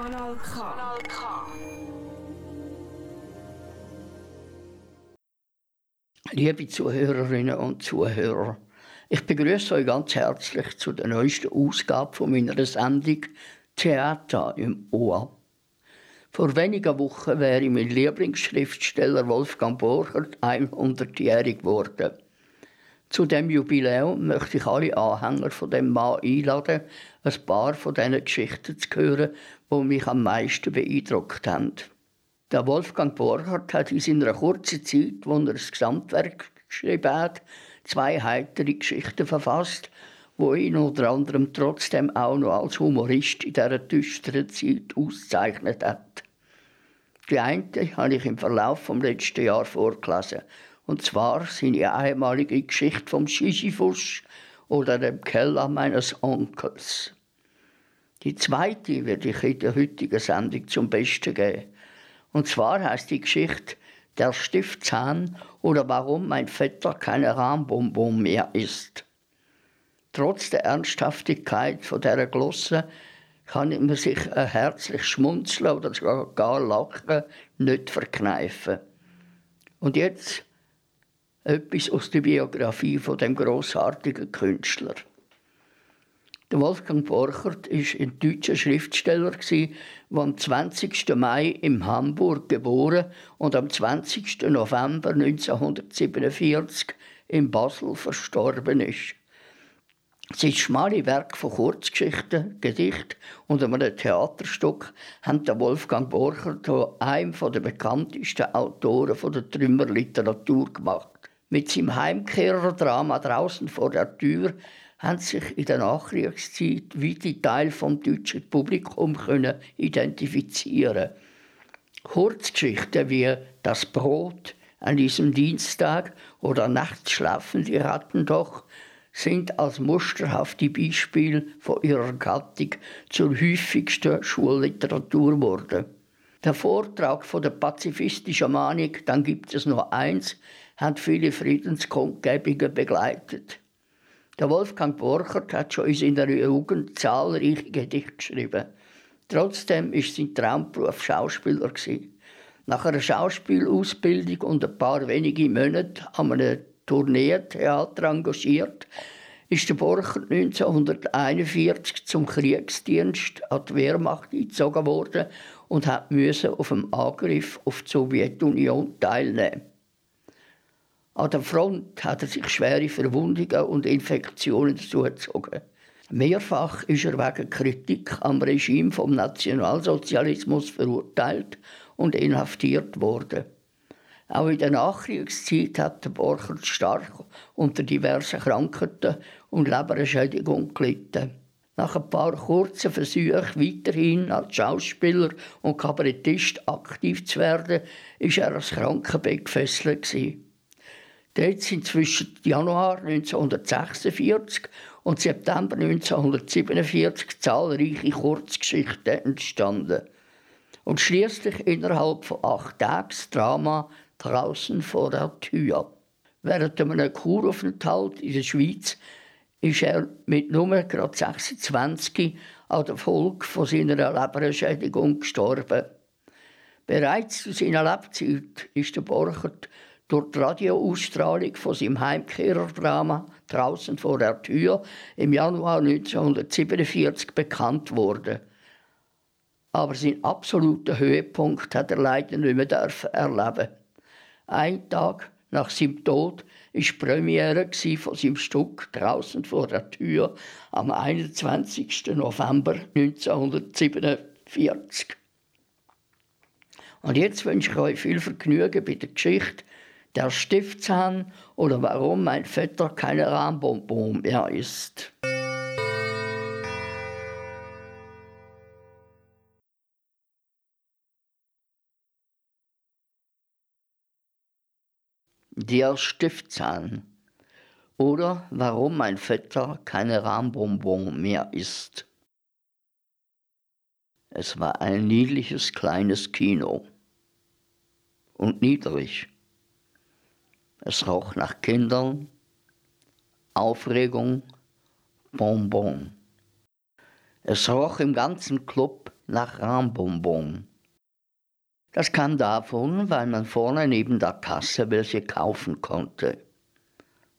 Kanal K. Liebe Zuhörerinnen und Zuhörer, ich begrüße euch ganz herzlich zu der neuesten Ausgabe von meiner Sendung Theater im Ohr. Vor wenigen Wochen wäre mein Lieblingsschriftsteller Wolfgang Borchert 100-jährig geworden. Zu dem Jubiläum möchte ich alle Anhänger von dem Mann einladen, ein paar von diesen Geschichten zu hören, die mich am meisten beeindruckt haben. Der Wolfgang Borchardt hat in seiner kurzen Zeit, wo er das Gesamtwerk geschrieben hat, zwei heitere Geschichten verfasst, wo ihn unter anderem trotzdem auch noch als Humorist in dieser düsteren Zeit auszeichnet hat. Die eine habe ich im Verlauf des letzten Jahres vorgelesen und zwar seine einmalige Geschichte vom Sisyphus oder dem Keller meines Onkels. Die zweite werde ich in der heutigen Sendung zum Besten geben. Und zwar heißt die Geschichte Der Stiftzahn oder warum mein Vetter keine Rahmbonbon mehr ist. Trotz der Ernsthaftigkeit von dieser Glosse kann man sich ein herzlich Schmunzeln oder sogar gar Lachen nicht verkneifen. Und jetzt etwas aus der Biografie von dem großartigen Künstler. Der Wolfgang Borchert war ein deutscher Schriftsteller, der am 20. Mai in Hamburg geboren und am 20. November 1947 in Basel verstorben ist. Sein schmale Werk von Kurzgeschichten, Gedicht und einem Theaterstück haben Wolfgang Borchert zu einem der bekanntesten Autoren der Trümmerliteratur gemacht. Mit seinem Heimkehrerdrama draußen vor der Tür haben sich in der Nachkriegszeit weite Teile vom deutschen Publikum können identifizieren. Kurzgeschichten wie Das Brot an diesem Dienstag oder Nachts schlafen die Ratten doch sind als musterhafte Beispiele von ihrer Gattung zur häufigsten Schulliteratur geworden. Der Vortrag von der pazifistischen Manik, dann gibt es nur eins, hat viele Friedenskundgebungen begleitet. Der Wolfgang Borchert hat schon in seiner Jugend zahlreiche Gedichte geschrieben. Trotzdem ist sein Traumberuf Schauspieler. Nach einer Schauspielausbildung und ein paar wenige Monate an einem Tourneetheater engagiert, ist der Borchert 1941 zum Kriegsdienst an die Wehrmacht eingezogen worden und musste auf dem Angriff auf die Sowjetunion teilnehmen. An der Front hat er sich schwere Verwundungen und Infektionen zugezogen. Mehrfach ist er wegen Kritik am Regime vom Nationalsozialismus verurteilt und inhaftiert worden. Auch in der Nachkriegszeit hat Borchert stark unter diversen Krankheiten und Leberschädigung gelitten. Nach ein paar kurzen Versuchen, weiterhin als Schauspieler und Kabarettist aktiv zu werden, ist er als Krankenbett gefesselt. Dort sind zwischen Januar 1946 und September 1947 zahlreiche Kurzgeschichten entstanden. Und schließlich innerhalb von acht Tagen das Drama draußen vor der Tür. Während einem Kuraufenthalt in der Schweiz ist er mit nur gerade 26 an der Folge von seiner Leberschädigung gestorben. Bereits zu seiner Lebzeit ist der Borchert durch die Radioausstrahlung von seinem Heimkehrerdrama «Draußen vor der Tür» im Januar 1947 bekannt worden. Aber seinen absoluten Höhepunkt hat er leider nicht mehr erleben. Ein Tag nach seinem Tod die Premiere von seinem Stück «Draußen vor der Tür» am 21. November 1947. Und jetzt wünsche ich euch viel Vergnügen bei der Geschichte der Stiftzahn oder warum mein Vetter keine Rahmbonbon mehr ist. Der Stiftzahn oder warum mein Vetter keine Rahmbonbon mehr isst. Es war ein niedliches kleines Kino und niedrig. Es roch nach Kindern, Aufregung, Bonbon. Es roch im ganzen Club nach Rambonbon. Das kam davon, weil man vorne neben der Kasse welche kaufen konnte.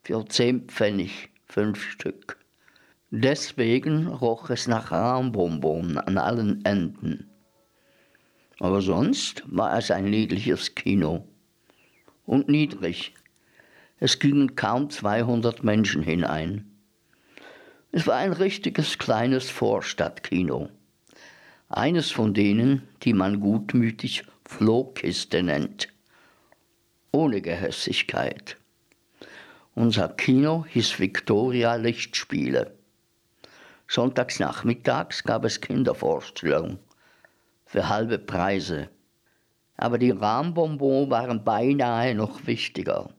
Für zehn Pfennig, fünf Stück. Deswegen roch es nach Rambonbon an allen Enden. Aber sonst war es ein niedliches Kino. Und niedrig. Es gingen kaum 200 Menschen hinein. Es war ein richtiges kleines Vorstadtkino. Eines von denen, die man gutmütig Flohkiste nennt. Ohne Gehässigkeit. Unser Kino hieß Victoria Lichtspiele. Sonntags nachmittags gab es Kindervorstellungen für halbe Preise. Aber die Rahmbonbons waren beinahe noch wichtiger.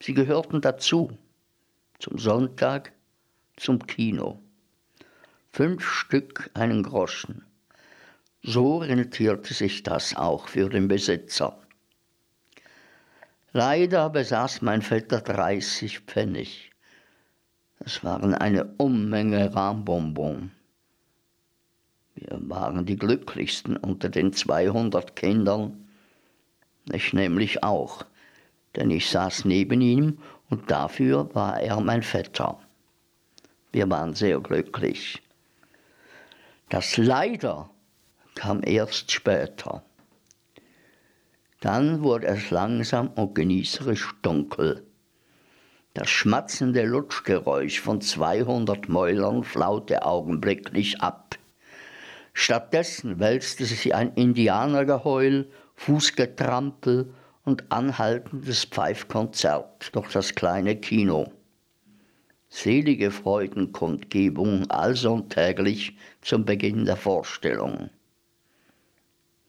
Sie gehörten dazu, zum Sonntag, zum Kino. Fünf Stück einen Groschen. So rentierte sich das auch für den Besitzer. Leider besaß mein Vetter 30 Pfennig. Das waren eine Unmenge Rahmbonbon. Wir waren die glücklichsten unter den 200 Kindern. Ich nämlich auch, denn ich saß neben ihm und dafür war er mein Vetter. Wir waren sehr glücklich. Das Leider kam erst später. Dann wurde es langsam und genießerisch dunkel. Das schmatzende Lutschgeräusch von 200 Mäulern flaute augenblicklich ab. Stattdessen wälzte sich ein Indianergeheul, Fußgetrampel und anhaltendes Pfeifkonzert durch das kleine Kino. Selige Freudenkundgebung allsonntäglich zum Beginn der Vorstellung.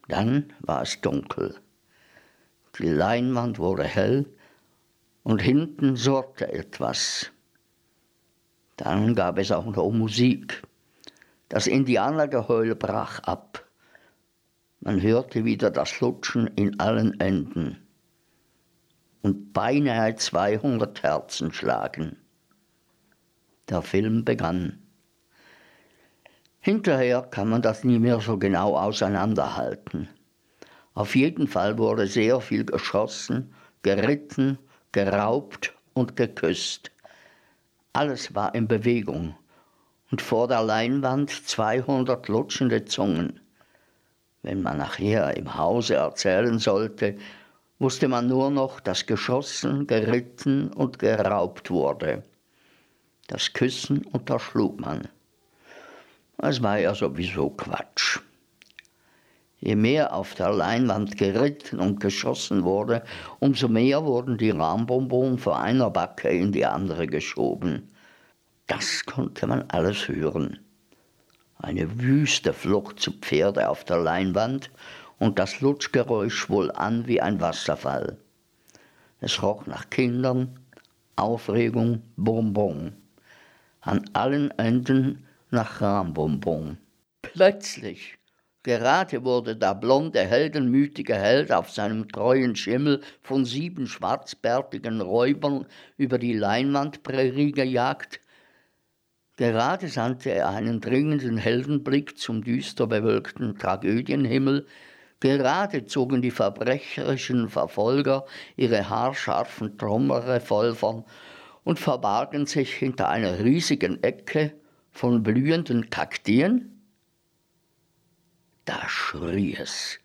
Dann war es dunkel. Die Leinwand wurde hell und hinten surrte etwas. Dann gab es auch noch Musik. Das Indianergeheul brach ab. Man hörte wieder das Lutschen in allen Enden und beinahe 200 Herzen schlagen. Der Film begann. Hinterher kann man das nie mehr so genau auseinanderhalten. Auf jeden Fall wurde sehr viel geschossen, geritten, geraubt und geküsst. Alles war in Bewegung und vor der Leinwand 200 lutschende Zungen. Wenn man nachher im Hause erzählen sollte, wusste man nur noch, dass geschossen, geritten und geraubt wurde. Das Küssen unterschlug man. Es war ja sowieso Quatsch. Je mehr auf der Leinwand geritten und geschossen wurde, umso mehr wurden die Rahmbonbons von einer Backe in die andere geschoben. Das konnte man alles hören. Eine wüste Flucht zu Pferde auf der Leinwand und das Lutschgeräusch schwoll an wie ein Wasserfall. Es roch nach Kindern, Aufregung, Bonbon. An allen Enden nach Rahmbonbon. Plötzlich, gerade wurde der blonde, heldenmütige Held auf seinem treuen Schimmel von sieben schwarzbärtigen Räubern über die Leinwandprärie gejagt. Gerade sandte er einen dringenden Heldenblick zum düster bewölkten Tragödienhimmel, Gerade zogen die verbrecherischen Verfolger ihre haarscharfen Trommelrevolvern und verbargen sich hinter einer riesigen Ecke von blühenden Kaktien? Da schrie es.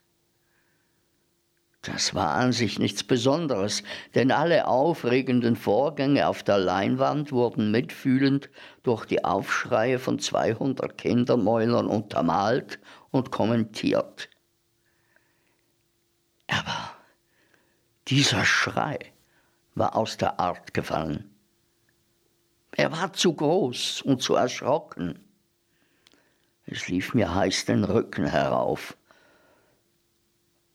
Das war an sich nichts Besonderes, denn alle aufregenden Vorgänge auf der Leinwand wurden mitfühlend durch die Aufschreie von 200 Kindermäulern untermalt und kommentiert. Aber dieser Schrei war aus der Art gefallen. Er war zu groß und zu erschrocken. Es lief mir heiß den Rücken herauf.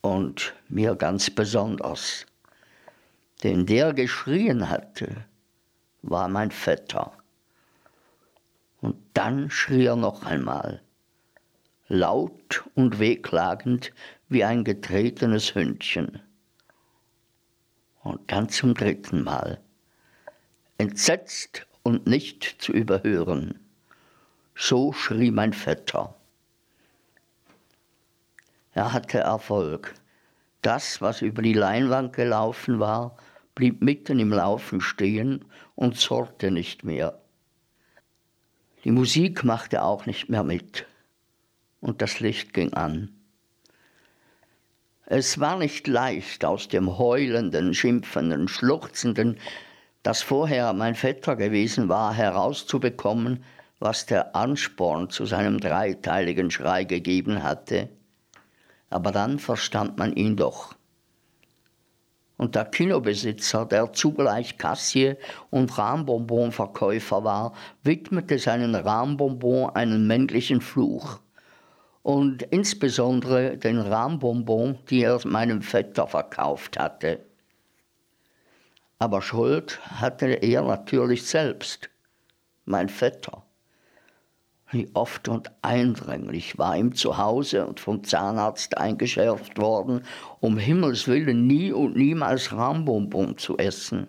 Und mir ganz besonders. Denn der geschrien hatte, war mein Vetter. Und dann schrie er noch einmal, laut und wehklagend wie ein getretenes Hündchen. Und dann zum dritten Mal, entsetzt und nicht zu überhören. So schrie mein Vetter. Er hatte Erfolg. Das, was über die Leinwand gelaufen war, blieb mitten im Laufen stehen und zurrte nicht mehr. Die Musik machte auch nicht mehr mit und das Licht ging an. Es war nicht leicht, aus dem heulenden, schimpfenden, schluchzenden, das vorher mein Vetter gewesen war, herauszubekommen, was der Ansporn zu seinem dreiteiligen Schrei gegeben hatte. Aber dann verstand man ihn doch. Und der Kinobesitzer, der zugleich Kassier und Rahmbonbonverkäufer war, widmete seinen Rahmbonbon einen männlichen Fluch und insbesondere den Rahmbonbon, die er meinem Vetter verkauft hatte. Aber Schuld hatte er natürlich selbst, mein Vetter. Wie oft und eindringlich war ihm zu Hause und vom Zahnarzt eingeschärft worden, um Himmels willen nie und niemals Rahmbonbon zu essen.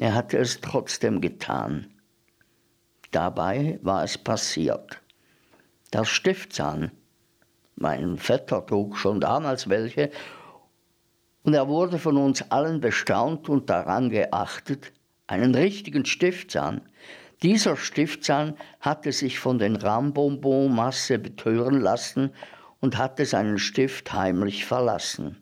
Er hatte es trotzdem getan. Dabei war es passiert. Der Stiftzahn. Mein Vetter trug schon damals welche und er wurde von uns allen bestaunt und daran geachtet, einen richtigen Stiftzahn. Dieser Stiftzahn hatte sich von den Rambonbon-Masse betören lassen und hatte seinen Stift heimlich verlassen.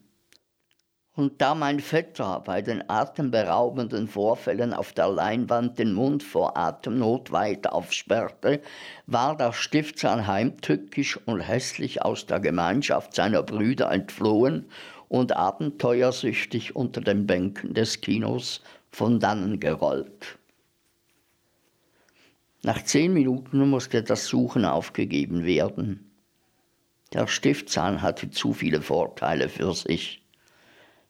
Und da mein Vetter bei den atemberaubenden Vorfällen auf der Leinwand den Mund vor Atemnot weit aufsperrte, war der Stiftsahn heimtückisch und hässlich aus der Gemeinschaft seiner Brüder entflohen und abenteuersüchtig unter den Bänken des Kinos von dannen gerollt. Nach zehn Minuten musste das Suchen aufgegeben werden. Der Stiftsahn hatte zu viele Vorteile für sich.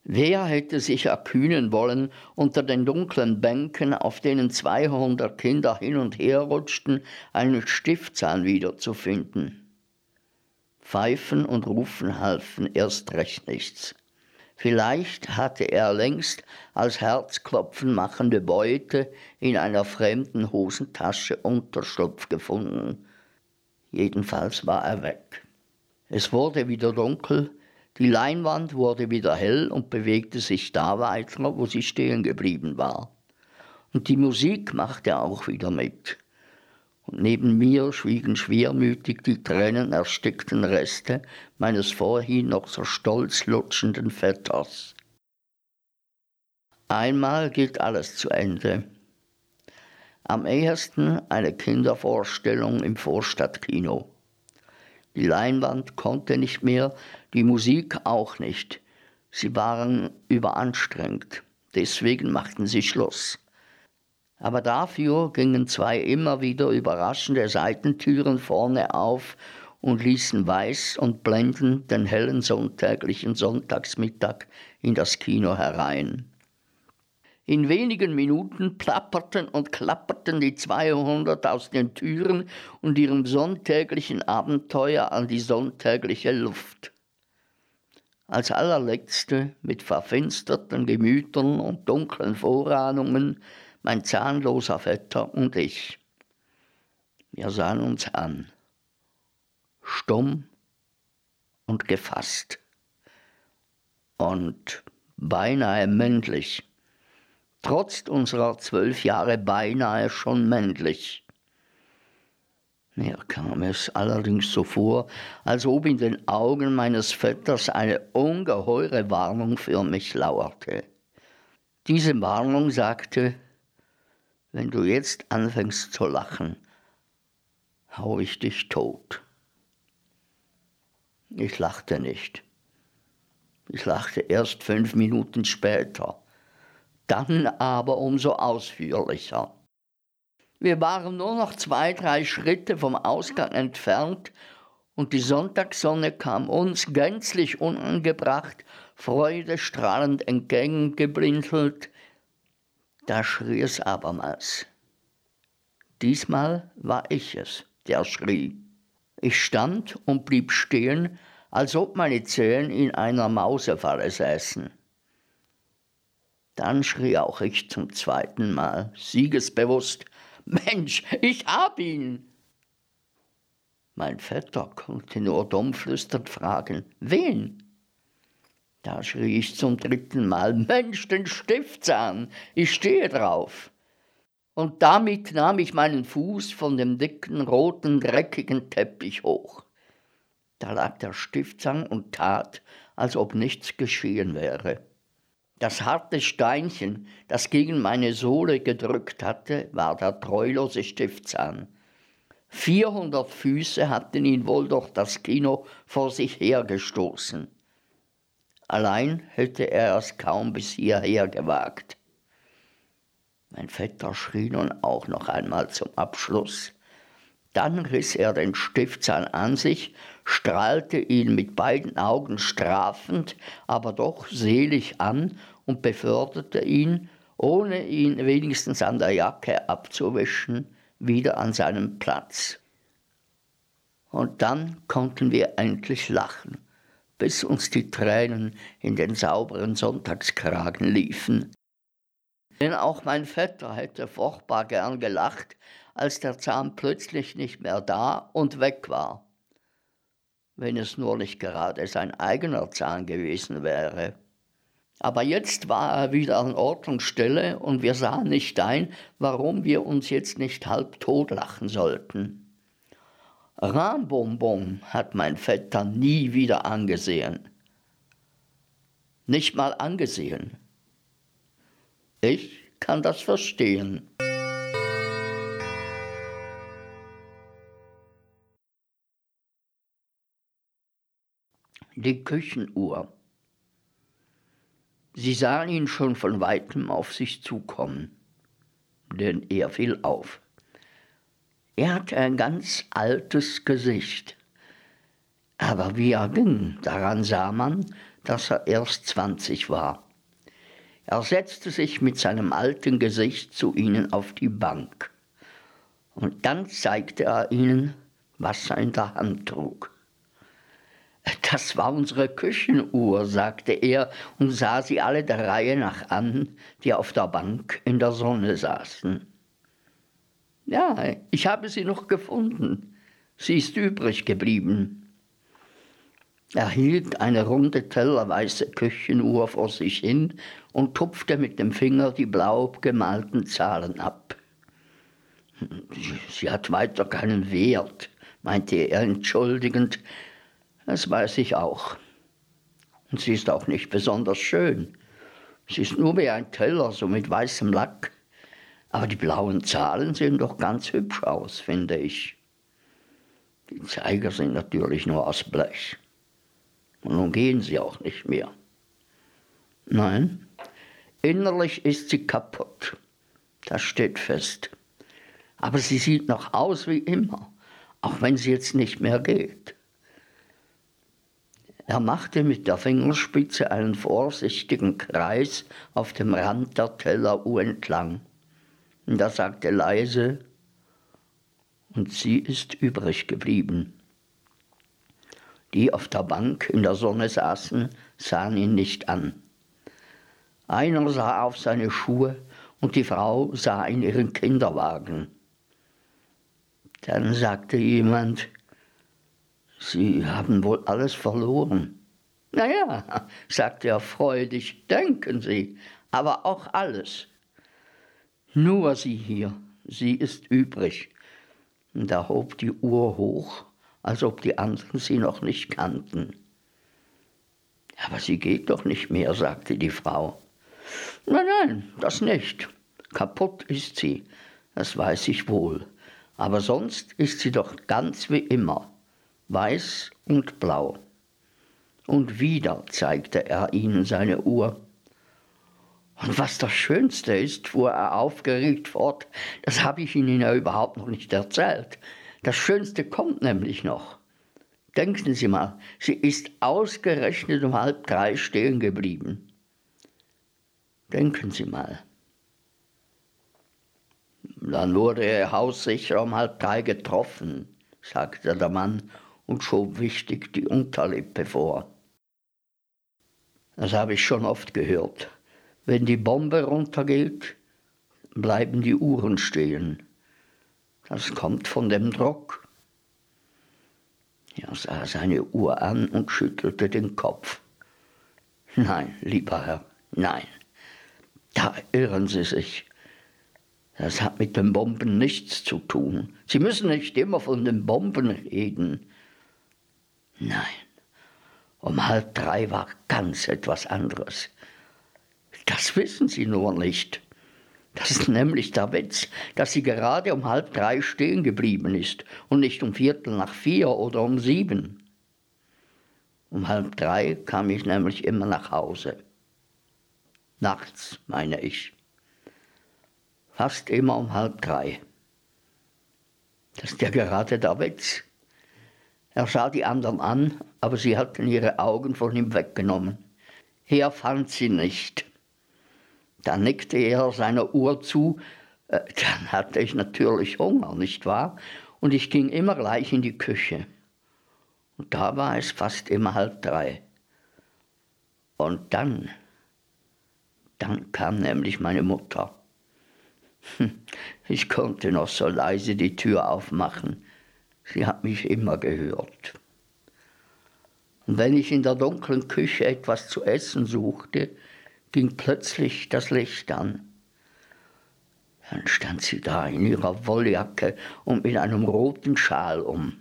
Wer hätte sich erkühnen wollen, unter den dunklen Bänken, auf denen 200 Kinder hin und her rutschten, einen Stiftzahn wiederzufinden? Pfeifen und Rufen halfen erst recht nichts. Vielleicht hatte er längst als Herzklopfen machende Beute in einer fremden Hosentasche Unterschlupf gefunden. Jedenfalls war er weg. Es wurde wieder dunkel, die Leinwand wurde wieder hell und bewegte sich da weiter, wo sie stehen geblieben war. Und die Musik machte auch wieder mit. Und neben mir schwiegen schwermütig die tränenerstickten Reste meines vorhin noch so stolz lutschenden Vetters. Einmal geht alles zu Ende. Am ehesten eine Kindervorstellung im Vorstadtkino. Die Leinwand konnte nicht mehr, die Musik auch nicht. Sie waren überanstrengt. Deswegen machten sie Schluss. Aber dafür gingen zwei immer wieder überraschende Seitentüren vorne auf und ließen weiß und blendend den hellen sonntäglichen Sonntagsmittag in das Kino herein. In wenigen Minuten plapperten und klapperten die 200 aus den Türen und ihrem sonntäglichen Abenteuer an die sonntägliche Luft. Als allerletzte, mit verfinsterten Gemütern und dunklen Vorahnungen, mein zahnloser Vetter und ich. Wir sahen uns an, stumm und gefasst und beinahe männlich trotz unserer zwölf Jahre beinahe schon männlich. Mir kam es allerdings so vor, als ob in den Augen meines Vetters eine ungeheure Warnung für mich lauerte. Diese Warnung sagte, wenn du jetzt anfängst zu lachen, hau ich dich tot. Ich lachte nicht. Ich lachte erst fünf Minuten später dann aber umso ausführlicher. Wir waren nur noch zwei, drei Schritte vom Ausgang entfernt und die Sonntagssonne kam uns gänzlich unangebracht, freudestrahlend entgegengeblinzelt. Da schrie es abermals. Diesmal war ich es, der schrie. Ich stand und blieb stehen, als ob meine Zehen in einer Mausefalle säßen. Dann schrie auch ich zum zweiten Mal, siegesbewusst, Mensch, ich hab ihn! Mein Vetter konnte nur dumm flüsternd fragen, wen? Da schrie ich zum dritten Mal, Mensch, den Stiftzahn, ich stehe drauf. Und damit nahm ich meinen Fuß von dem dicken, roten, dreckigen Teppich hoch. Da lag der Stiftzahn und tat, als ob nichts geschehen wäre. Das harte Steinchen, das gegen meine Sohle gedrückt hatte, war der treulose Stiftzahn. 400 Füße hatten ihn wohl durch das Kino vor sich hergestoßen. Allein hätte er es kaum bis hierher gewagt. Mein Vetter schrie nun auch noch einmal zum Abschluss. Dann riss er den Stiftzahn an sich, strahlte ihn mit beiden Augen strafend, aber doch selig an und beförderte ihn, ohne ihn wenigstens an der Jacke abzuwischen, wieder an seinen Platz. Und dann konnten wir endlich lachen, bis uns die Tränen in den sauberen Sonntagskragen liefen. Denn auch mein Vetter hätte furchtbar gern gelacht, als der Zahn plötzlich nicht mehr da und weg war. Wenn es nur nicht gerade sein eigener Zahn gewesen wäre. Aber jetzt war er wieder an Ort und Stelle und wir sahen nicht ein, warum wir uns jetzt nicht halb tot lachen sollten. Rahmbonbon hat mein Vetter nie wieder angesehen. Nicht mal angesehen. Ich kann das verstehen. Die Küchenuhr. Sie sahen ihn schon von weitem auf sich zukommen, denn er fiel auf. Er hatte ein ganz altes Gesicht, aber wie er ging, daran sah man, dass er erst zwanzig war. Er setzte sich mit seinem alten Gesicht zu ihnen auf die Bank, und dann zeigte er ihnen, was er in der Hand trug. Das war unsere Küchenuhr, sagte er und sah sie alle der Reihe nach an, die auf der Bank in der Sonne saßen. Ja, ich habe sie noch gefunden. Sie ist übrig geblieben. Er hielt eine runde tellerweiße Küchenuhr vor sich hin und tupfte mit dem Finger die blau gemalten Zahlen ab. Sie hat weiter keinen Wert, meinte er entschuldigend, das weiß ich auch. Und sie ist auch nicht besonders schön. Sie ist nur wie ein Teller, so mit weißem Lack. Aber die blauen Zahlen sehen doch ganz hübsch aus, finde ich. Die Zeiger sind natürlich nur aus Blech. Und nun gehen sie auch nicht mehr. Nein, innerlich ist sie kaputt. Das steht fest. Aber sie sieht noch aus wie immer, auch wenn sie jetzt nicht mehr geht. Er machte mit der Fingerspitze einen vorsichtigen Kreis auf dem Rand der Telleruhr entlang. Und er sagte leise, und sie ist übrig geblieben. Die auf der Bank in der Sonne saßen, sahen ihn nicht an. Einer sah auf seine Schuhe und die Frau sah in ihren Kinderwagen. Dann sagte jemand, Sie haben wohl alles verloren. Na ja, sagte er freudig, denken Sie, aber auch alles. Nur sie hier, sie ist übrig. Und er hob die Uhr hoch, als ob die anderen sie noch nicht kannten. Aber sie geht doch nicht mehr, sagte die Frau. Nein, nein, das nicht. Kaputt ist sie, das weiß ich wohl. Aber sonst ist sie doch ganz wie immer weiß und blau. Und wieder zeigte er ihnen seine Uhr. Und was das Schönste ist, fuhr er aufgeregt fort, das habe ich Ihnen ja überhaupt noch nicht erzählt. Das Schönste kommt nämlich noch. Denken Sie mal, sie ist ausgerechnet um halb drei stehen geblieben. Denken Sie mal. Dann wurde er haussicher um halb drei getroffen, sagte der Mann und schob wichtig die Unterlippe vor. Das habe ich schon oft gehört. Wenn die Bombe runtergeht, bleiben die Uhren stehen. Das kommt von dem Druck. Er sah seine Uhr an und schüttelte den Kopf. Nein, lieber Herr, nein. Da irren Sie sich. Das hat mit den Bomben nichts zu tun. Sie müssen nicht immer von den Bomben reden. Nein, um halb drei war ganz etwas anderes. Das wissen Sie nur nicht. Das ist nämlich der Witz, dass sie gerade um halb drei stehen geblieben ist und nicht um Viertel nach vier oder um sieben. Um halb drei kam ich nämlich immer nach Hause. Nachts, meine ich. Fast immer um halb drei. Das ist ja gerade der Witz. Er sah die anderen an, aber sie hatten ihre Augen von ihm weggenommen. Er fand sie nicht. Dann nickte er seiner Uhr zu. Äh, dann hatte ich natürlich Hunger, nicht wahr? Und ich ging immer gleich in die Küche. Und da war es fast immer halb drei. Und dann, dann kam nämlich meine Mutter. Ich konnte noch so leise die Tür aufmachen. Sie hat mich immer gehört. Und wenn ich in der dunklen Küche etwas zu essen suchte, ging plötzlich das Licht an. Dann stand sie da in ihrer Wolljacke und mit einem roten Schal um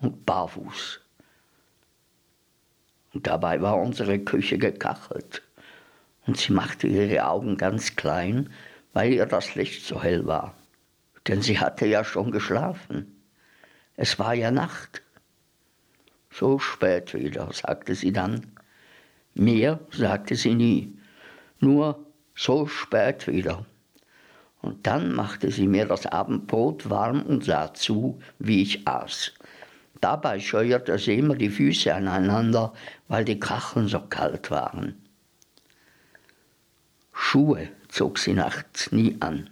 und barfuß. Und dabei war unsere Küche gekachelt. Und sie machte ihre Augen ganz klein, weil ihr das Licht so hell war. Denn sie hatte ja schon geschlafen. Es war ja Nacht. So spät wieder, sagte sie dann. Mehr sagte sie nie, nur so spät wieder. Und dann machte sie mir das Abendbrot warm und sah zu, wie ich aß. Dabei scheuerte sie immer die Füße aneinander, weil die Kacheln so kalt waren. Schuhe zog sie nachts nie an.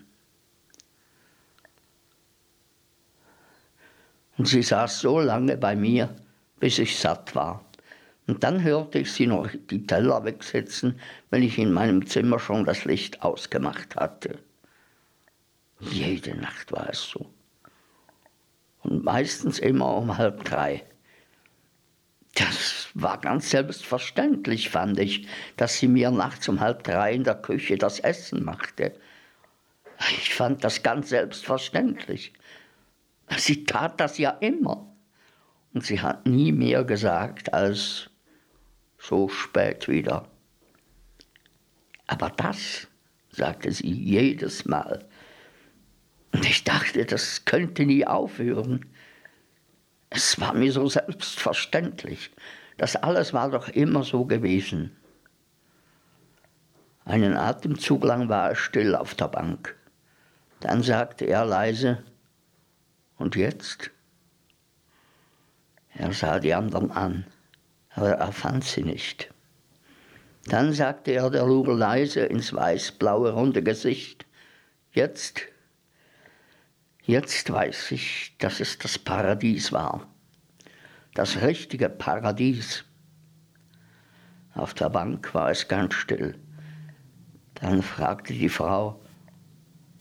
Und sie saß so lange bei mir, bis ich satt war. Und dann hörte ich sie noch die Teller wegsetzen, wenn ich in meinem Zimmer schon das Licht ausgemacht hatte. Jede Nacht war es so und meistens immer um halb drei. Das war ganz selbstverständlich, fand ich, dass sie mir nachts um halb drei in der Küche das Essen machte. Ich fand das ganz selbstverständlich. Sie tat das ja immer. Und sie hat nie mehr gesagt als so spät wieder. Aber das, sagte sie jedes Mal, und ich dachte, das könnte nie aufhören. Es war mir so selbstverständlich. Das alles war doch immer so gewesen. Einen Atemzug lang war er still auf der Bank. Dann sagte er leise, und jetzt? Er sah die anderen an, aber er fand sie nicht. Dann sagte er der Lure leise ins weiß-blaue runde Gesicht, jetzt Jetzt weiß ich, dass es das Paradies war. Das richtige Paradies. Auf der Bank war es ganz still. Dann fragte die Frau,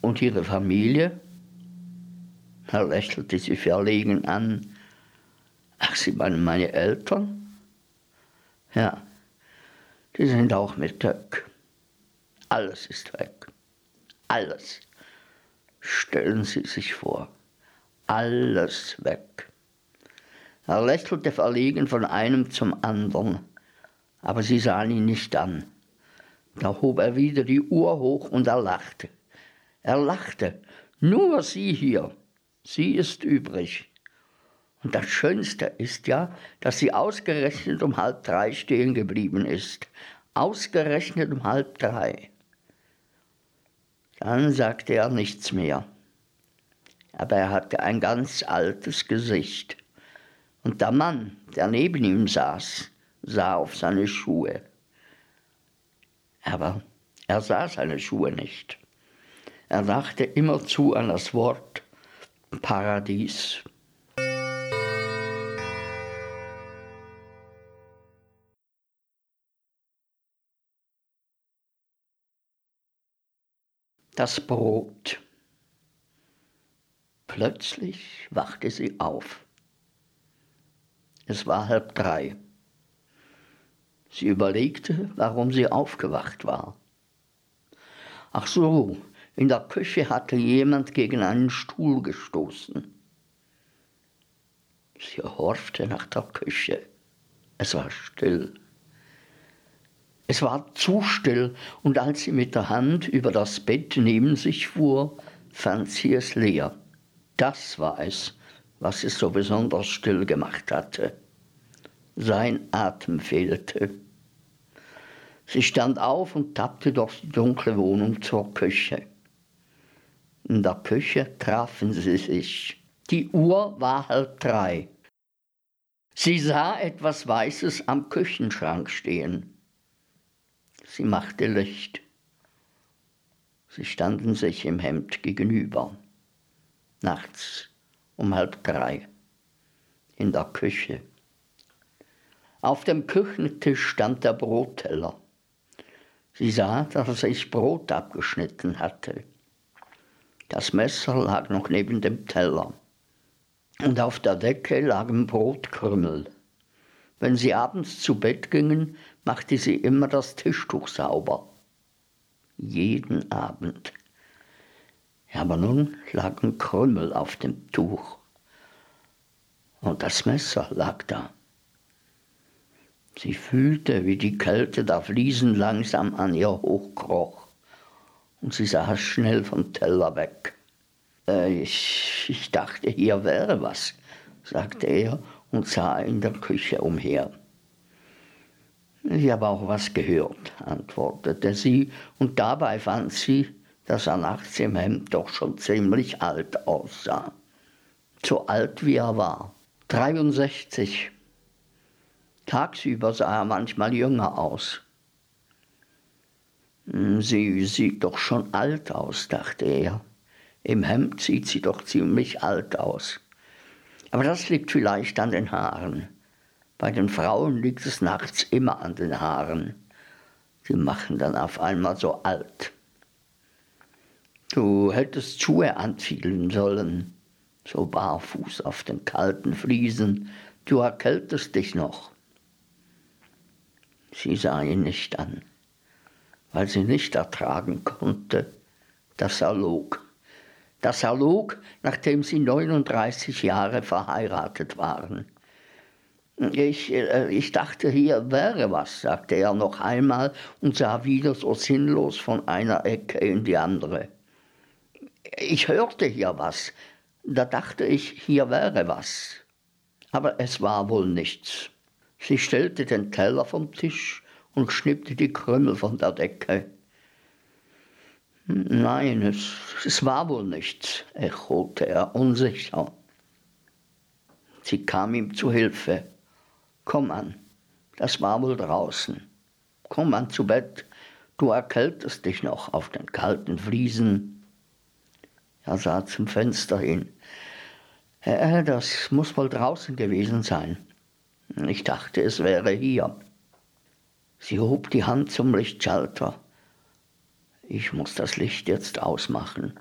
und Ihre Familie? Da lächelte sie verlegen an. Ach, Sie meinen meine Eltern? Ja, die sind auch mit weg. Alles ist weg. Alles. Stellen Sie sich vor, alles weg. Er lächelte verlegen von einem zum anderen, aber sie sahen ihn nicht an. Da hob er wieder die Uhr hoch und er lachte. Er lachte. Nur sie hier. Sie ist übrig. Und das Schönste ist ja, dass sie ausgerechnet um halb drei stehen geblieben ist. Ausgerechnet um halb drei. Dann sagte er nichts mehr. Aber er hatte ein ganz altes Gesicht. Und der Mann, der neben ihm saß, sah auf seine Schuhe. Aber er sah seine Schuhe nicht. Er dachte immerzu an das Wort Paradies. das Brot. Plötzlich wachte sie auf. Es war halb drei. Sie überlegte, warum sie aufgewacht war. Ach so, in der Küche hatte jemand gegen einen Stuhl gestoßen. Sie horchte nach der Küche. Es war still. Es war zu still, und als sie mit der Hand über das Bett neben sich fuhr, fand sie es leer. Das war es, was es so besonders still gemacht hatte. Sein Atem fehlte. Sie stand auf und tappte durch die dunkle Wohnung zur Küche. In der Küche trafen sie sich. Die Uhr war halb drei. Sie sah etwas Weißes am Küchenschrank stehen. Sie machte Licht. Sie standen sich im Hemd gegenüber. Nachts um halb drei in der Küche. Auf dem Küchentisch stand der Brotteller. Sie sah, dass er sich Brot abgeschnitten hatte. Das Messer lag noch neben dem Teller. Und auf der Decke lagen Brotkrümmel. Wenn sie abends zu Bett gingen, machte sie immer das Tischtuch sauber. Jeden Abend. Aber nun lagen Krümmel auf dem Tuch. Und das Messer lag da. Sie fühlte, wie die Kälte der Fliesen langsam an ihr hochkroch. Und sie sah schnell vom Teller weg. Äh, ich, ich dachte, hier wäre was, sagte er und sah in der Küche umher. Ich habe auch was gehört, antwortete sie, und dabei fand sie, dass er nachts im Hemd doch schon ziemlich alt aussah. So alt wie er war. 63. Tagsüber sah er manchmal jünger aus. Hm, sie sieht doch schon alt aus, dachte er. Im Hemd sieht sie doch ziemlich alt aus. Aber das liegt vielleicht an den Haaren. Bei den Frauen liegt es nachts immer an den Haaren. Die machen dann auf einmal so alt. Du hättest Schuhe anziehen sollen, so barfuß auf den kalten Fliesen. Du erkältest dich noch. Sie sah ihn nicht an, weil sie nicht ertragen konnte, dass er log dass er log, nachdem sie 39 Jahre verheiratet waren. Ich, äh, ich dachte, hier wäre was, sagte er noch einmal und sah wieder so sinnlos von einer Ecke in die andere. Ich hörte hier was, da dachte ich, hier wäre was. Aber es war wohl nichts. Sie stellte den Teller vom Tisch und schnippte die Krümmel von der Decke. Nein, es, es war wohl nichts, echote er unsicher. Sie kam ihm zu Hilfe. Komm an, das war wohl draußen. Komm an zu Bett, du erkältest dich noch auf den kalten Fliesen. Er sah zum Fenster hin. Äh, das muss wohl draußen gewesen sein. Ich dachte, es wäre hier. Sie hob die Hand zum Lichtschalter. Ich muss das Licht jetzt ausmachen,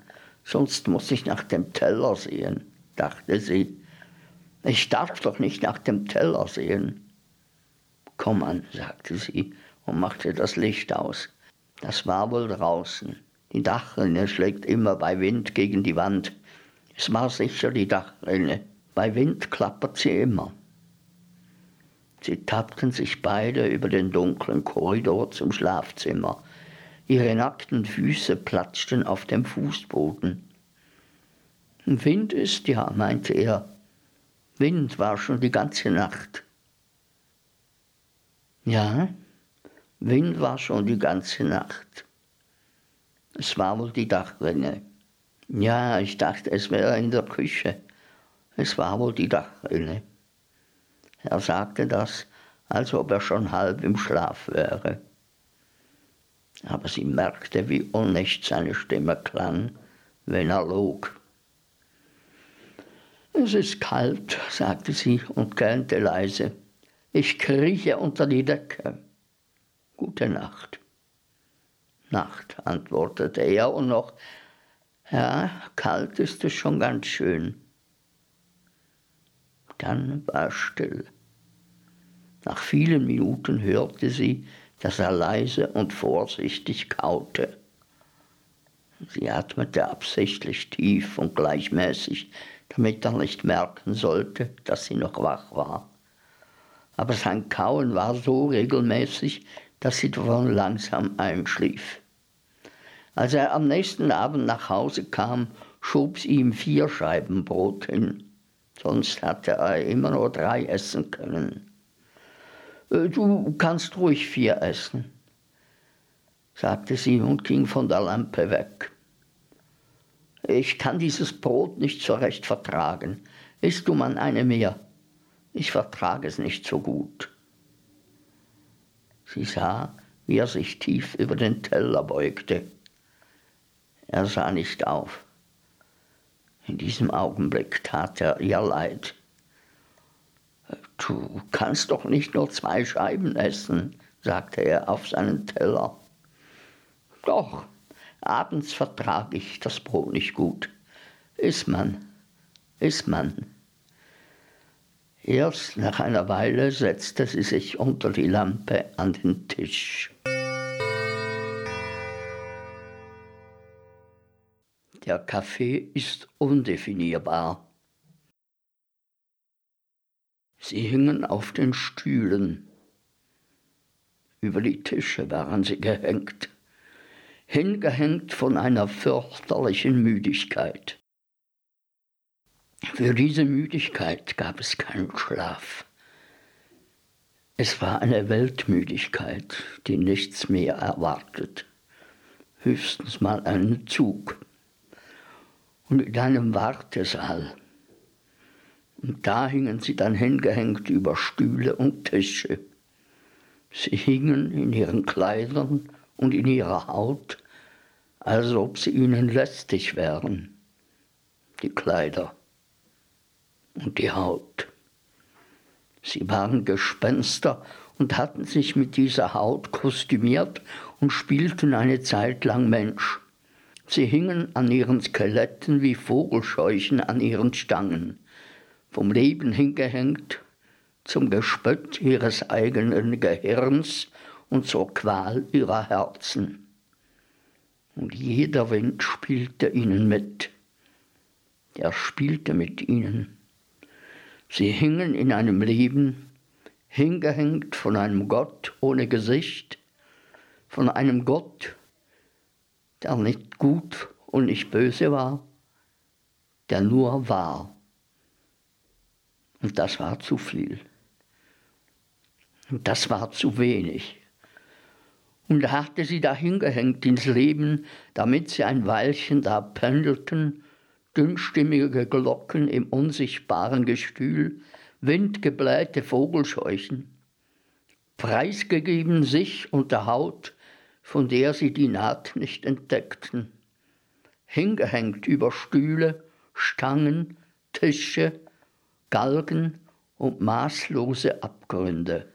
sonst muss ich nach dem Teller sehen, dachte sie. Ich darf doch nicht nach dem Teller sehen. Komm an, sagte sie und machte das Licht aus. Das war wohl draußen. Die Dachrinne schlägt immer bei Wind gegen die Wand. Es war sicher die Dachrinne. Bei Wind klappert sie immer. Sie tappten sich beide über den dunklen Korridor zum Schlafzimmer. Ihre nackten Füße platschten auf dem Fußboden. Wind ist ja, meinte er. Wind war schon die ganze Nacht. Ja, Wind war schon die ganze Nacht. Es war wohl die Dachrinne. Ja, ich dachte, es wäre in der Küche. Es war wohl die Dachrinne. Er sagte das, als ob er schon halb im Schlaf wäre aber sie merkte, wie unecht seine Stimme klang, wenn er log. Es ist kalt, sagte sie und gähnte leise. Ich krieche unter die Decke. Gute Nacht. Nacht, antwortete er und noch, ja, kalt ist es schon ganz schön. Dann war still. Nach vielen Minuten hörte sie, dass er leise und vorsichtig kaute. Sie atmete absichtlich tief und gleichmäßig, damit er nicht merken sollte, dass sie noch wach war. Aber sein Kauen war so regelmäßig, dass sie davon langsam einschlief. Als er am nächsten Abend nach Hause kam, schob sie ihm vier Scheiben Brot hin. Sonst hatte er immer nur drei essen können. Äh, du kannst ruhig vier essen, sagte sie und ging von der Lampe weg. Ich kann dieses Brot nicht so recht vertragen. Isst du man eine mehr? Ich vertrage es nicht so gut. Sie sah, wie er sich tief über den Teller beugte. Er sah nicht auf. In diesem Augenblick tat er ihr leid. Du kannst doch nicht nur zwei Scheiben essen, sagte er auf seinen Teller. Doch, abends vertrage ich das Brot nicht gut. Iss man, iss man. Erst nach einer Weile setzte sie sich unter die Lampe an den Tisch. Der Kaffee ist undefinierbar. Sie hingen auf den Stühlen. Über die Tische waren sie gehängt, hingehängt von einer fürchterlichen Müdigkeit. Für diese Müdigkeit gab es keinen Schlaf. Es war eine Weltmüdigkeit, die nichts mehr erwartet, höchstens mal einen Zug in einem Wartesaal und da hingen sie dann hingehängt über Stühle und Tische. Sie hingen in ihren Kleidern und in ihrer Haut, als ob sie ihnen lästig wären. Die Kleider und die Haut. Sie waren Gespenster und hatten sich mit dieser Haut kostümiert und spielten eine Zeit lang Mensch. Sie hingen an ihren Skeletten wie Vogelscheuchen an ihren Stangen vom Leben hingehängt zum Gespött ihres eigenen Gehirns und zur Qual ihrer Herzen. Und jeder Wind spielte ihnen mit. Er spielte mit ihnen. Sie hingen in einem Leben, hingehängt von einem Gott ohne Gesicht, von einem Gott, der nicht gut und nicht böse war, der nur war. Und das war zu viel. Und das war zu wenig. Und er hatte sie da hingehängt ins Leben, damit sie ein Weilchen da pendelten, dünnstimmige Glocken im unsichtbaren Gestühl, windgeblähte Vogelscheuchen, preisgegeben sich unter Haut, von der sie die Naht nicht entdeckten, hingehängt über Stühle, Stangen, Tische, Galgen und maßlose Abgründe.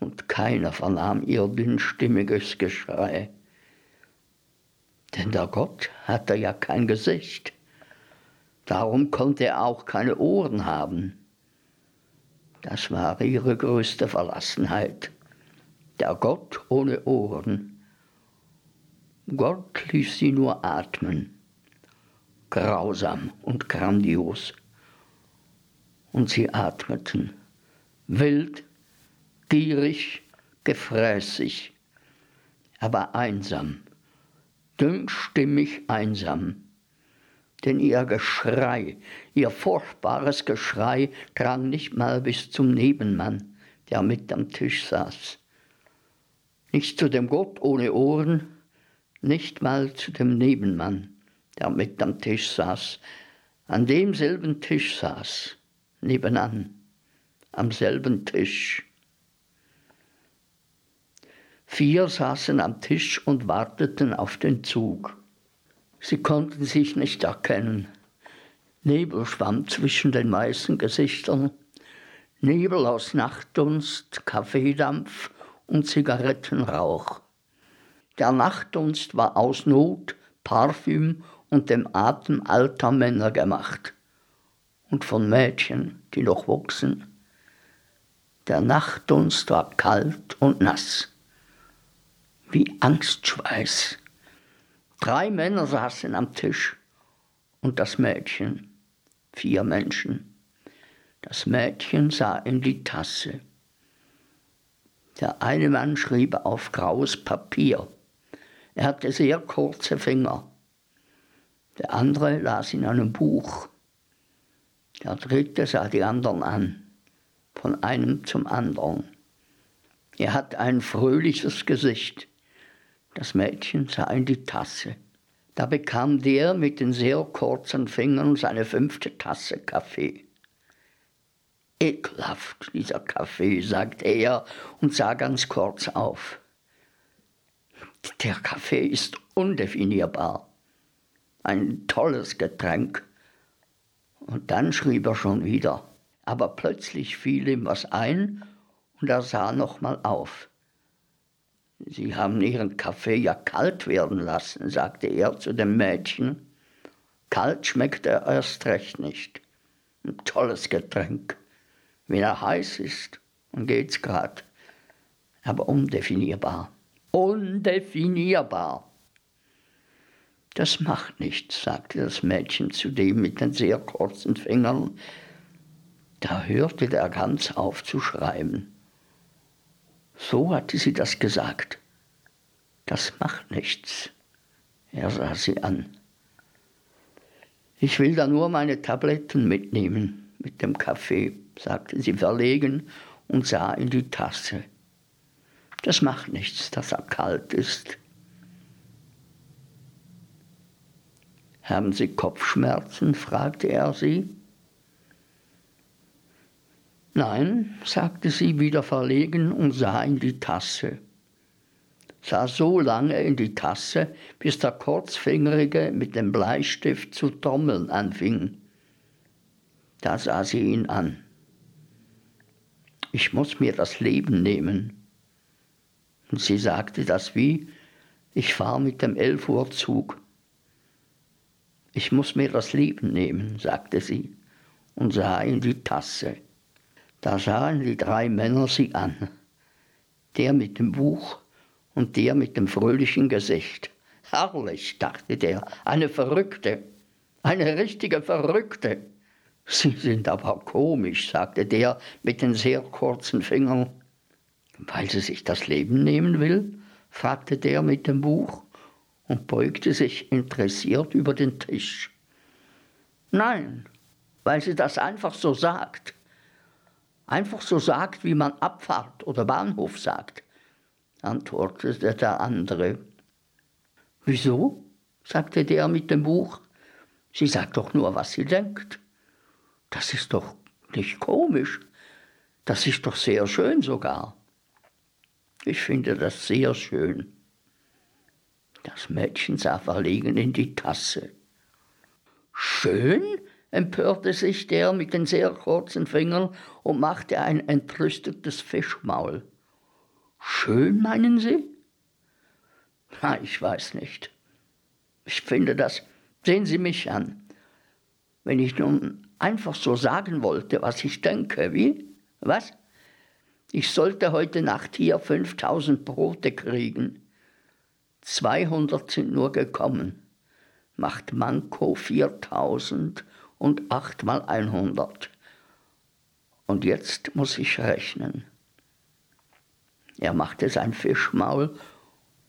Und keiner vernahm ihr dünnstimmiges Geschrei. Denn der Gott hatte ja kein Gesicht. Darum konnte er auch keine Ohren haben. Das war ihre größte Verlassenheit. Der Gott ohne Ohren. Gott ließ sie nur atmen. Grausam und grandios und sie atmeten. Wild, gierig, gefräßig, aber einsam, dünnstimmig einsam. Denn ihr Geschrei, ihr furchtbares Geschrei drang nicht mal bis zum Nebenmann, der mit am Tisch saß. Nicht zu dem Gott ohne Ohren, nicht mal zu dem Nebenmann, der mit am Tisch saß, an demselben Tisch saß nebenan, am selben Tisch. Vier saßen am Tisch und warteten auf den Zug. Sie konnten sich nicht erkennen. Nebel schwamm zwischen den weißen Gesichtern, Nebel aus Nachtdunst, Kaffeedampf und Zigarettenrauch. Der Nachtdunst war aus Not, Parfüm und dem Atem alter Männer gemacht und von Mädchen, die noch wuchsen. Der Nachtdunst war kalt und nass, wie Angstschweiß. Drei Männer saßen am Tisch und das Mädchen, vier Menschen. Das Mädchen sah in die Tasse. Der eine Mann schrieb auf graues Papier. Er hatte sehr kurze Finger. Der andere las in einem Buch. Der dritte sah die anderen an, von einem zum anderen. Er hatte ein fröhliches Gesicht. Das Mädchen sah in die Tasse. Da bekam der mit den sehr kurzen Fingern seine fünfte Tasse Kaffee. Ekelhaft, dieser Kaffee, sagte er und sah ganz kurz auf. Der Kaffee ist undefinierbar. Ein tolles Getränk. Und dann schrieb er schon wieder. Aber plötzlich fiel ihm was ein und er sah nochmal auf. Sie haben Ihren Kaffee ja kalt werden lassen, sagte er zu dem Mädchen. Kalt schmeckt er erst recht nicht. Ein tolles Getränk. Wenn er heiß ist, dann geht's grad. Aber undefinierbar. Undefinierbar. Das macht nichts, sagte das Mädchen zu dem mit den sehr kurzen Fingern. Da hörte der ganz auf zu schreiben. So hatte sie das gesagt. Das macht nichts. Er sah sie an. Ich will da nur meine Tabletten mitnehmen mit dem Kaffee sagte sie verlegen und sah in die Tasse. Das macht nichts, dass er kalt ist. Haben Sie Kopfschmerzen? fragte er sie. Nein, sagte sie wieder verlegen und sah in die Tasse. Sah so lange in die Tasse, bis der Kurzfingerige mit dem Bleistift zu trommeln anfing. Da sah sie ihn an ich muss mir das Leben nehmen. Und sie sagte das wie, ich fahre mit dem 11 Uhr Zug. Ich muss mir das Leben nehmen, sagte sie und sah in die Tasse. Da sahen die drei Männer sie an, der mit dem Buch und der mit dem fröhlichen Gesicht. Herrlich, dachte der, eine Verrückte, eine richtige Verrückte. Sie sind aber komisch, sagte der mit den sehr kurzen Fingern. Weil sie sich das Leben nehmen will? fragte der mit dem Buch und beugte sich interessiert über den Tisch. Nein, weil sie das einfach so sagt. Einfach so sagt, wie man Abfahrt oder Bahnhof sagt, antwortete der andere. Wieso? sagte der mit dem Buch. Sie sagt doch nur, was sie denkt. Das ist doch nicht komisch. Das ist doch sehr schön sogar. Ich finde das sehr schön. Das Mädchen sah verlegen in die Tasse. Schön? empörte sich der mit den sehr kurzen Fingern und machte ein entrüstetes Fischmaul. Schön, meinen Sie? Na, ich weiß nicht. Ich finde das. Sehen Sie mich an. Wenn ich nun einfach so sagen wollte, was ich denke. Wie? Was? Ich sollte heute Nacht hier 5000 Brote kriegen. 200 sind nur gekommen. Macht Manko 4000 und 8 mal 100. Und jetzt muss ich rechnen. Er machte sein Fischmaul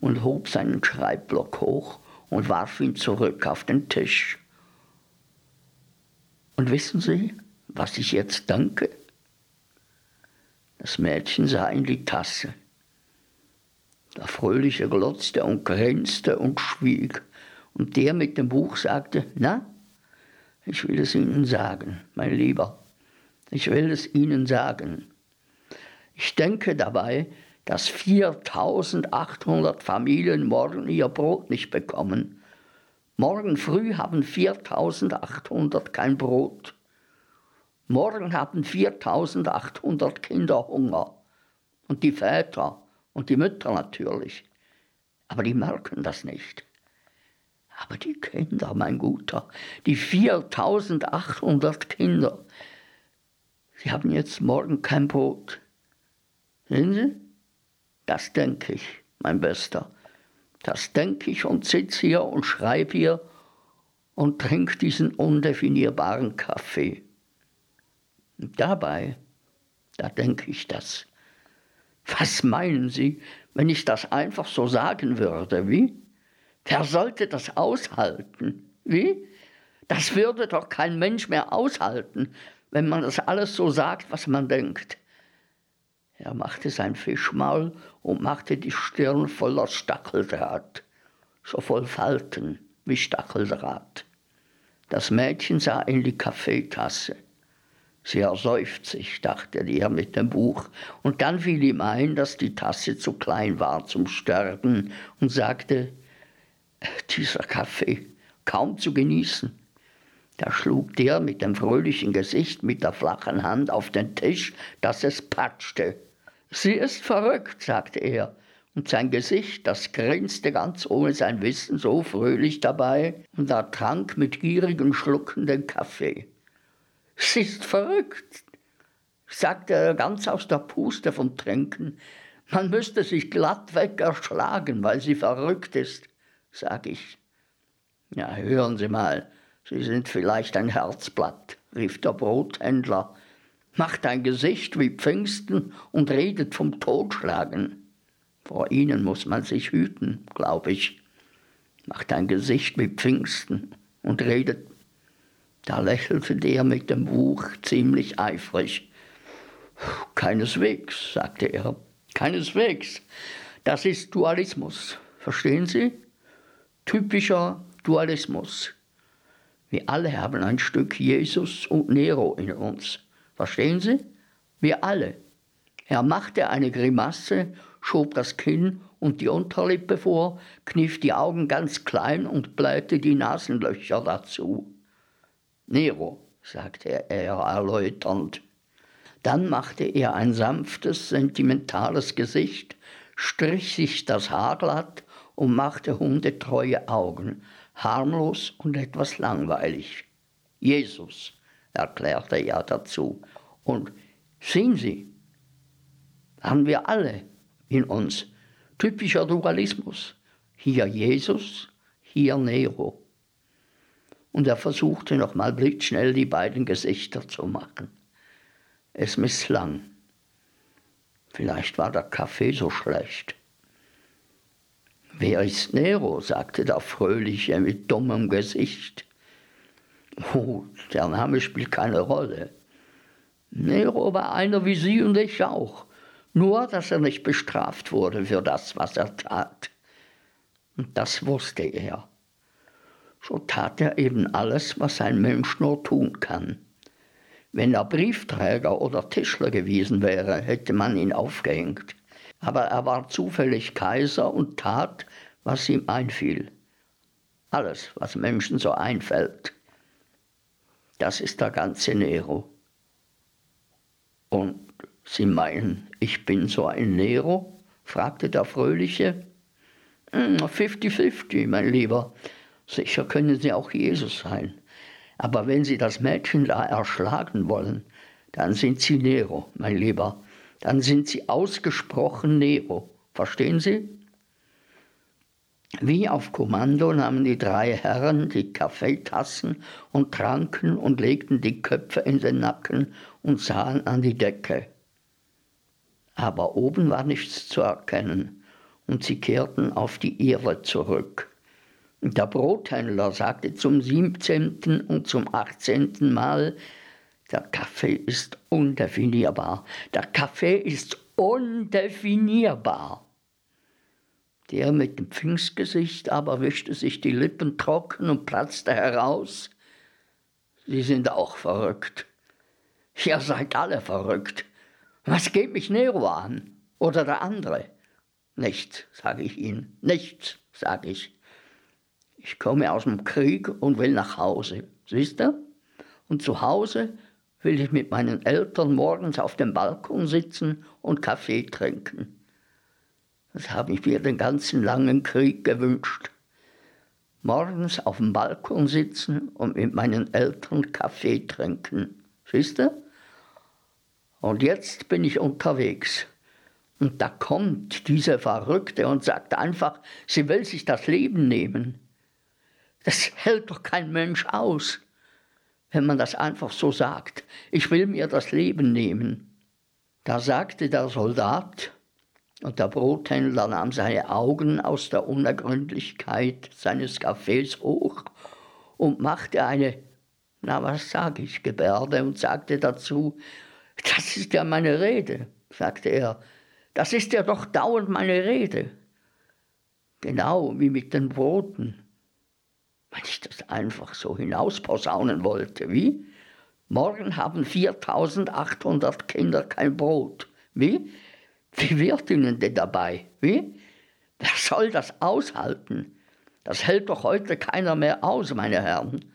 und hob seinen Schreibblock hoch und warf ihn zurück auf den Tisch. Und wissen Sie, was ich jetzt danke? Das Mädchen sah in die Tasse. Der Fröhliche glotzte und grinste und schwieg. Und der mit dem Buch sagte, na, ich will es Ihnen sagen, mein Lieber, ich will es Ihnen sagen. Ich denke dabei, dass 4800 Familien morgen ihr Brot nicht bekommen Morgen früh haben 4800 kein Brot. Morgen haben 4800 Kinder Hunger. Und die Väter und die Mütter natürlich. Aber die merken das nicht. Aber die Kinder, mein Guter, die 4800 Kinder, sie haben jetzt morgen kein Brot. Sehen Sie? Das denke ich, mein Bester. Das denke ich und sitze hier und schreibe hier und trinke diesen undefinierbaren Kaffee. Und dabei, da denke ich das. Was meinen Sie, wenn ich das einfach so sagen würde, wie? Wer sollte das aushalten? Wie? Das würde doch kein Mensch mehr aushalten, wenn man das alles so sagt, was man denkt. Er machte sein Fischmaul und machte die Stirn voller Stacheldraht, so voll Falten wie Stacheldraht. Das Mädchen sah in die Kaffeetasse. Sie ersäuft sich, dachte er mit dem Buch, und dann fiel ihm ein, dass die Tasse zu klein war zum Sterben, und sagte, dieser Kaffee, kaum zu genießen. Da schlug der mit dem fröhlichen Gesicht mit der flachen Hand auf den Tisch, dass es patschte. Sie ist verrückt, sagte er, und sein Gesicht, das grinste ganz ohne sein Wissen so fröhlich dabei, und er trank mit gierigen Schlucken den Kaffee. Sie ist verrückt, sagte er ganz aus der Puste vom Trinken. Man müsste sich glattweg erschlagen, weil sie verrückt ist, sag ich. Ja, hören Sie mal, Sie sind vielleicht ein Herzblatt, rief der Brothändler, macht ein Gesicht wie Pfingsten und redet vom Totschlagen. Vor Ihnen muss man sich hüten, glaube ich. Macht ein Gesicht wie Pfingsten und redet. Da lächelte der mit dem Buch ziemlich eifrig. Keineswegs, sagte er, keineswegs. Das ist Dualismus. Verstehen Sie? Typischer Dualismus. Wir alle haben ein Stück Jesus und Nero in uns. Verstehen Sie? Wir alle. Er machte eine Grimasse, schob das Kinn und die Unterlippe vor, kniff die Augen ganz klein und blähte die Nasenlöcher dazu. Nero, sagte er erläuternd. Dann machte er ein sanftes, sentimentales Gesicht, strich sich das Haar glatt und machte hundetreue Augen, harmlos und etwas langweilig. Jesus, erklärte er dazu. Und sehen Sie, haben wir alle in uns typischer Dualismus. Hier Jesus, hier Nero. Und er versuchte nochmal blitzschnell die beiden Gesichter zu machen. Es misslang. Vielleicht war der Kaffee so schlecht. Wer ist Nero? sagte der Fröhliche mit dummem Gesicht. Oh, der Name spielt keine Rolle. Nero war einer wie Sie und ich auch, nur dass er nicht bestraft wurde für das, was er tat. Und das wusste er. So tat er eben alles, was ein Mensch nur tun kann. Wenn er Briefträger oder Tischler gewesen wäre, hätte man ihn aufgehängt aber er war zufällig Kaiser und tat, was ihm einfiel. Alles, was Menschen so einfällt. Das ist der ganze Nero. Und Sie meinen, ich bin so ein Nero? fragte der Fröhliche. 50-50, hm, mein Lieber. Sicher können Sie auch Jesus sein. Aber wenn Sie das Mädchen da erschlagen wollen, dann sind Sie Nero, mein Lieber dann sind sie ausgesprochen Nero. Verstehen Sie? Wie auf Kommando nahmen die drei Herren die Kaffeetassen und tranken und legten die Köpfe in den Nacken und sahen an die Decke. Aber oben war nichts zu erkennen, und sie kehrten auf die Erde zurück. Der Brothändler sagte zum siebzehnten und zum achtzehnten Mal, der Kaffee ist undefinierbar. Der Kaffee ist undefinierbar. Der mit dem Pfingstgesicht aber wischte sich die Lippen trocken und platzte heraus. Sie sind auch verrückt. Ihr seid alle verrückt. Was geht mich Nero an? Oder der andere? Nichts, sage ich Ihnen. Nichts, sage ich. Ich komme aus dem Krieg und will nach Hause. Siehst du? Und zu Hause will ich mit meinen Eltern morgens auf dem Balkon sitzen und Kaffee trinken. Das habe ich mir den ganzen langen Krieg gewünscht. Morgens auf dem Balkon sitzen und mit meinen Eltern Kaffee trinken. Siehst du? Und jetzt bin ich unterwegs. Und da kommt diese Verrückte und sagt einfach, sie will sich das Leben nehmen. Das hält doch kein Mensch aus, wenn man das einfach so sagt. Ich will mir das Leben nehmen. Da sagte der Soldat, und der Brothändler nahm seine Augen aus der Unergründlichkeit seines Cafés hoch und machte eine, na was sage ich, Gebärde und sagte dazu, das ist ja meine Rede, sagte er, das ist ja doch dauernd meine Rede. Genau wie mit den Broten. Wenn ich das einfach so hinausposaunen wollte, wie? Morgen haben 4800 Kinder kein Brot. Wie? Wie wird ihnen denn dabei? Wie? Wer soll das aushalten? Das hält doch heute keiner mehr aus, meine Herren.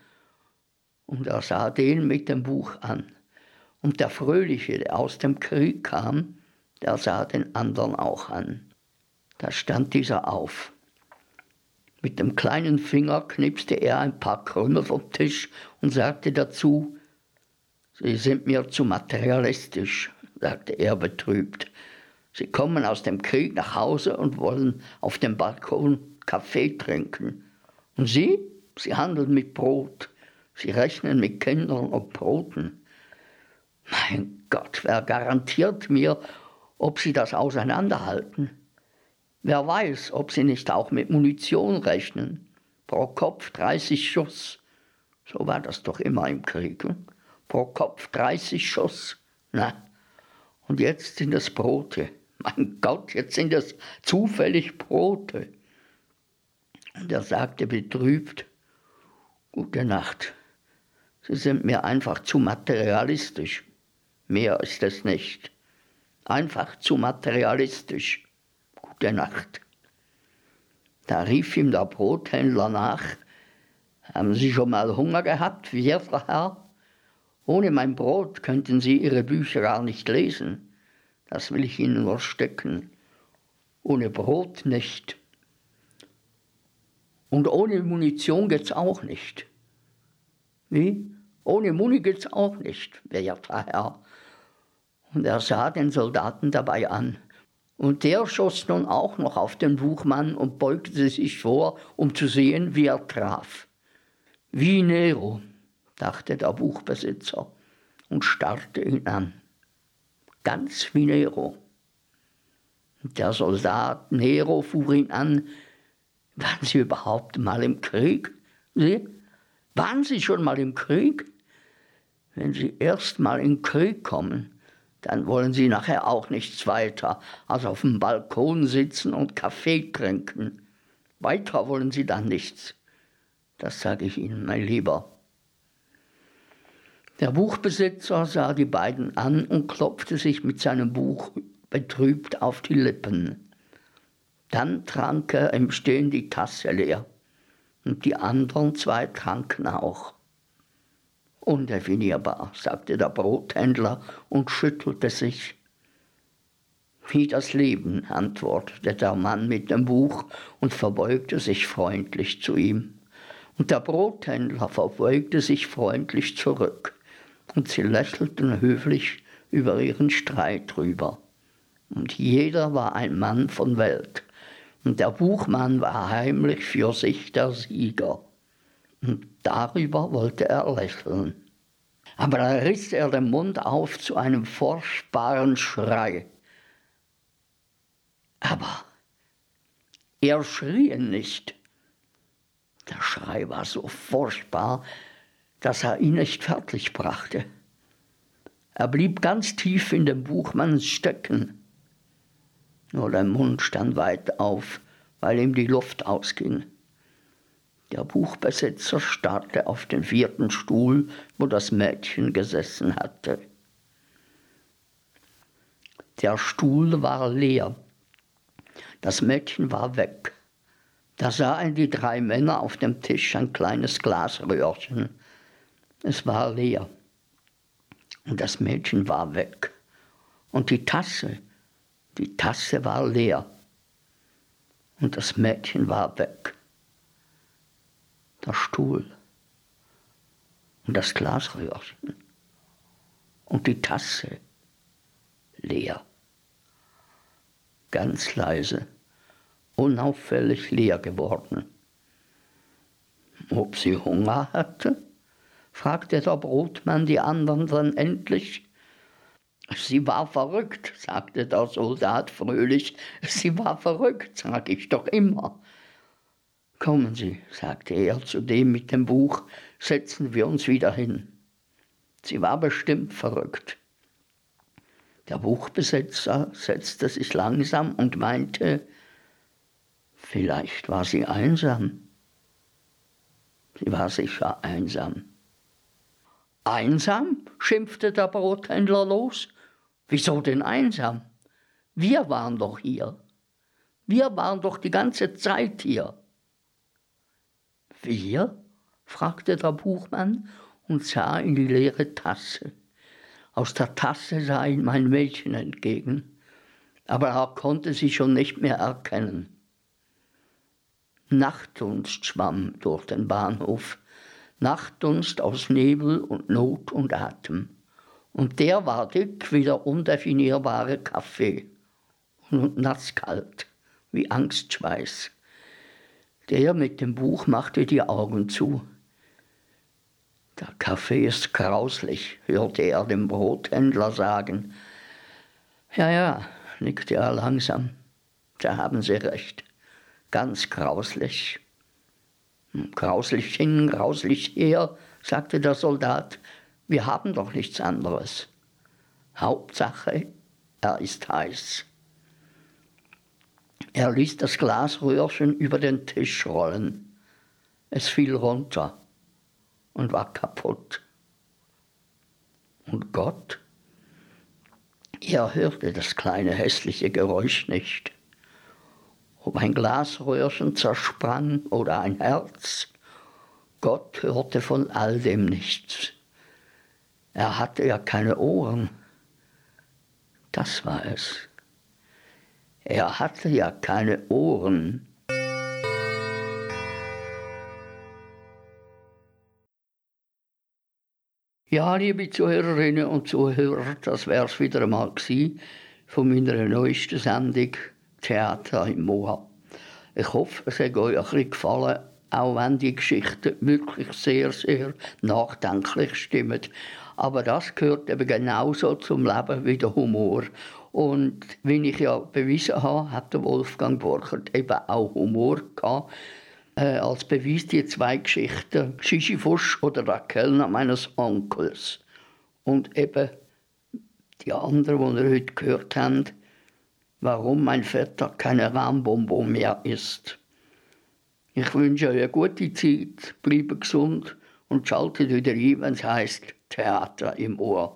Und er sah den mit dem Buch an. Und der Fröhliche, der aus dem Krieg kam, der sah den anderen auch an. Da stand dieser auf. Mit dem kleinen Finger knipste er ein paar Krümel vom Tisch und sagte dazu, Sie sind mir zu materialistisch, sagte er betrübt. Sie kommen aus dem Krieg nach Hause und wollen auf dem Balkon Kaffee trinken. Und Sie? Sie handeln mit Brot. Sie rechnen mit Kindern und Broten. Mein Gott, wer garantiert mir, ob Sie das auseinanderhalten? Wer weiß, ob Sie nicht auch mit Munition rechnen? Pro Kopf 30 Schuss. So war das doch immer im Krieg. Hm? Pro Kopf 30 Schuss. Na, und jetzt sind es Brote. Mein Gott, jetzt sind es zufällig Brote. Und er sagte betrübt, Gute Nacht. Sie sind mir einfach zu materialistisch. Mehr ist es nicht. Einfach zu materialistisch. Gute Nacht. Da rief ihm der Brothändler nach, haben Sie schon mal Hunger gehabt, werter Herr? Ohne mein Brot könnten Sie Ihre Bücher gar nicht lesen. Das will ich Ihnen nur stecken. Ohne Brot nicht. Und ohne Munition geht's auch nicht. Wie? Ohne Muni geht's auch nicht, werter Herr. Und er sah den Soldaten dabei an. Und der schoss nun auch noch auf den Buchmann und beugte sich vor, um zu sehen, wie er traf. Wie Nero, dachte der Buchbesitzer und starrte ihn an ganz wie Nero. Der Soldat Nero fuhr ihn an, waren Sie überhaupt mal im Krieg? Sie? Waren Sie schon mal im Krieg? Wenn Sie erst mal in Krieg kommen, dann wollen Sie nachher auch nichts weiter als auf dem Balkon sitzen und Kaffee trinken. Weiter wollen Sie dann nichts. Das sage ich Ihnen, mein Lieber. Der Buchbesitzer sah die beiden an und klopfte sich mit seinem Buch betrübt auf die Lippen. Dann trank er im Stehen die Tasse leer. Und die anderen zwei tranken auch. Undefinierbar, sagte der Brothändler und schüttelte sich. Wie das Leben, antwortete der Mann mit dem Buch und verbeugte sich freundlich zu ihm. Und der Brothändler verbeugte sich freundlich zurück und sie lächelten höflich über ihren Streit drüber. Und jeder war ein Mann von Welt. Und der Buchmann war heimlich für sich der Sieger. Und darüber wollte er lächeln. Aber da riss er den Mund auf zu einem furchtbaren Schrei. Aber er schrie nicht. Der Schrei war so furchtbar, dass er ihn nicht fertig brachte. Er blieb ganz tief in dem Buchmanns stecken. Nur der Mund stand weit auf, weil ihm die Luft ausging. Der Buchbesitzer starrte auf den vierten Stuhl, wo das Mädchen gesessen hatte. Der Stuhl war leer. Das Mädchen war weg. Da sahen die drei Männer auf dem Tisch ein kleines Glasröhrchen. Es war leer. Und das Mädchen war weg. Und die Tasse, die Tasse war leer. Und das Mädchen war weg. Der Stuhl und das Glasröhrchen und die Tasse leer. ganz leise, unauffällig leer geworden. Ob sie Hunger hatte? fragte der Brotmann die anderen dann endlich. Sie war verrückt, sagte der Soldat fröhlich. Sie war verrückt, sag ich doch immer. Kommen Sie, sagte er zu dem mit dem Buch, setzen wir uns wieder hin. Sie war bestimmt verrückt. Der Buchbesetzer setzte sich langsam und meinte, vielleicht war sie einsam. Sie war sicher einsam. Einsam? schimpfte der Brothändler los. Wieso denn einsam? Wir waren doch hier. Wir waren doch die ganze Zeit hier. Wir? fragte der Buchmann und sah in die leere Tasse. Aus der Tasse sah ihm mein Mädchen entgegen, aber er konnte sie schon nicht mehr erkennen. Nachtdunst schwamm durch den Bahnhof, Nachtdunst aus Nebel und Not und Atem. Und der war dick wie der undefinierbare Kaffee und nasskalt wie Angstschweiß. Der mit dem Buch machte die Augen zu. Der Kaffee ist grauslich, hörte er dem Brothändler sagen. Ja, ja, nickte er langsam. Da haben Sie recht. Ganz grauslich. Hm, grauslich hin, grauslich her, sagte der Soldat. Wir haben doch nichts anderes. Hauptsache, er ist heiß. Er ließ das Glasröhrchen über den Tisch rollen. Es fiel runter und war kaputt. Und Gott? Er hörte das kleine hässliche Geräusch nicht. Ob ein Glasröhrchen zersprang oder ein Herz, Gott hörte von all dem nichts. Er hatte ja keine Ohren. Das war es. Er hatte ja keine Ohren. Ja, liebe Zuhörerinnen und Zuhörer, das wäre es wieder einmal gewesen von meiner neuesten Sendung Theater im Moa. Ich hoffe, es hat euch ein bisschen gefallen, auch wenn die Geschichten wirklich sehr, sehr nachdenklich stimmen. Aber das gehört eben genauso zum Leben wie der Humor. Und wie ich ja bewiesen habe, hat der Wolfgang Borchert eben auch Humor gehabt äh, als Beweis die zwei Geschichten, Sisyphus oder der Kellner meines Onkels. Und eben die andere, die ihr heute gehört habt, warum mein Vetter keine Rahmbonbon mehr ist. Ich wünsche euch eine gute Zeit, bleibt gesund und schaltet wieder ein, wenn es heisst Theater im Ohr.